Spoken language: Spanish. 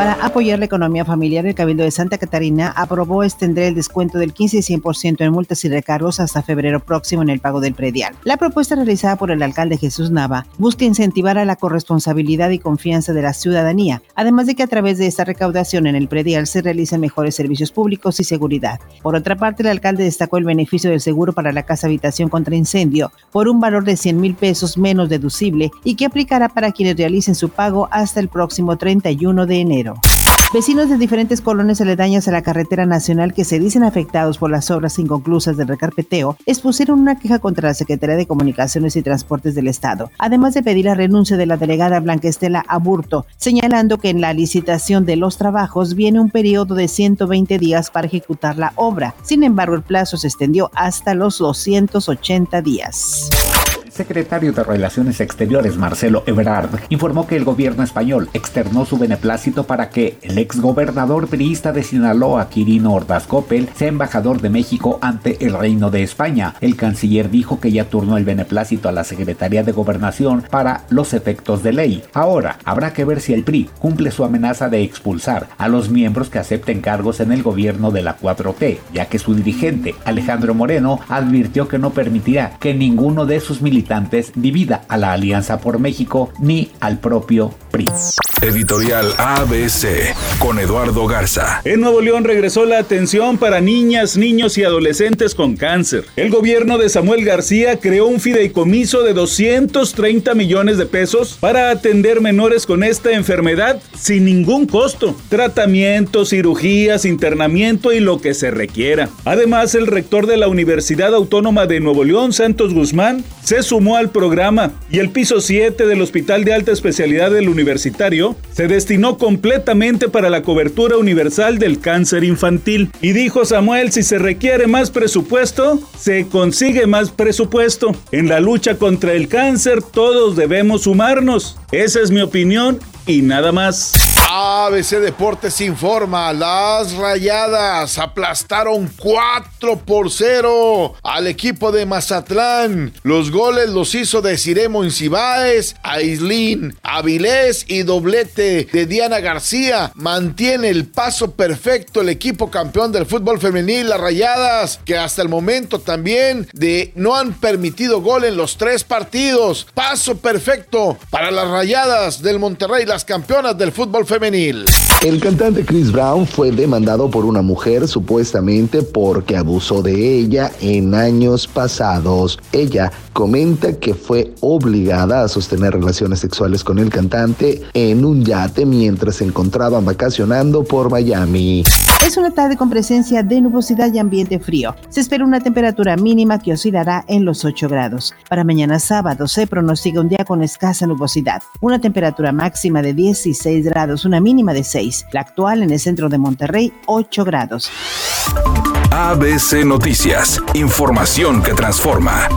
Para apoyar la economía familiar, el Cabildo de Santa Catarina aprobó extender el descuento del 15 y 100% en multas y recargos hasta febrero próximo en el pago del predial. La propuesta realizada por el alcalde Jesús Nava busca incentivar a la corresponsabilidad y confianza de la ciudadanía, además de que a través de esta recaudación en el predial se realicen mejores servicios públicos y seguridad. Por otra parte, el alcalde destacó el beneficio del seguro para la casa habitación contra incendio por un valor de 100 mil pesos menos deducible y que aplicará para quienes realicen su pago hasta el próximo 31 de enero. Vecinos de diferentes colonias aledañas a la carretera nacional que se dicen afectados por las obras inconclusas del recarpeteo expusieron una queja contra la Secretaría de Comunicaciones y Transportes del Estado, además de pedir la renuncia de la delegada Blanca Estela Aburto, señalando que en la licitación de los trabajos viene un periodo de 120 días para ejecutar la obra. Sin embargo, el plazo se extendió hasta los 280 días secretario de Relaciones Exteriores Marcelo Ebrard informó que el gobierno español externó su beneplácito para que el exgobernador priista de Sinaloa, Quirino Ordaz Coppel, sea embajador de México ante el Reino de España. El canciller dijo que ya turnó el beneplácito a la Secretaría de Gobernación para los efectos de ley. Ahora, habrá que ver si el PRI cumple su amenaza de expulsar a los miembros que acepten cargos en el gobierno de la 4T, ya que su dirigente, Alejandro Moreno, advirtió que no permitirá que ninguno de sus militares divida a la Alianza por México ni al propio PRI. Editorial ABC con Eduardo Garza. En Nuevo León regresó la atención para niñas, niños y adolescentes con cáncer. El gobierno de Samuel García creó un fideicomiso de 230 millones de pesos para atender menores con esta enfermedad sin ningún costo. Tratamiento, cirugías, internamiento y lo que se requiera. Además, el rector de la Universidad Autónoma de Nuevo León, Santos Guzmán, se sumó al programa y el piso 7 del Hospital de Alta Especialidad del Universitario se destinó completamente para la cobertura universal del cáncer infantil. Y dijo Samuel, si se requiere más presupuesto, se consigue más presupuesto. En la lucha contra el cáncer todos debemos sumarnos. Esa es mi opinión y nada más. ABC Deportes informa, las rayadas aplastaron 4 por 0 al equipo de Mazatlán. Los goles los hizo de Ciremo Incibáez, Aislin, Avilés y doblete de Diana García. Mantiene el paso perfecto el equipo campeón del fútbol femenil, las rayadas, que hasta el momento también de no han permitido gol en los tres partidos. Paso perfecto para las rayadas del Monterrey, las campeonas del fútbol femenil el cantante Chris Brown fue demandado por una mujer supuestamente porque abusó de ella en años pasados. Ella comenta que fue obligada a sostener relaciones sexuales con el cantante en un yate mientras se encontraban vacacionando por Miami. Es una tarde con presencia de nubosidad y ambiente frío. Se espera una temperatura mínima que oscilará en los 8 grados. Para mañana sábado se pronostica un día con escasa nubosidad. Una temperatura máxima de 16 grados, una mínima de 6. La actual en el centro de Monterrey, 8 grados. ABC Noticias. Información que transforma.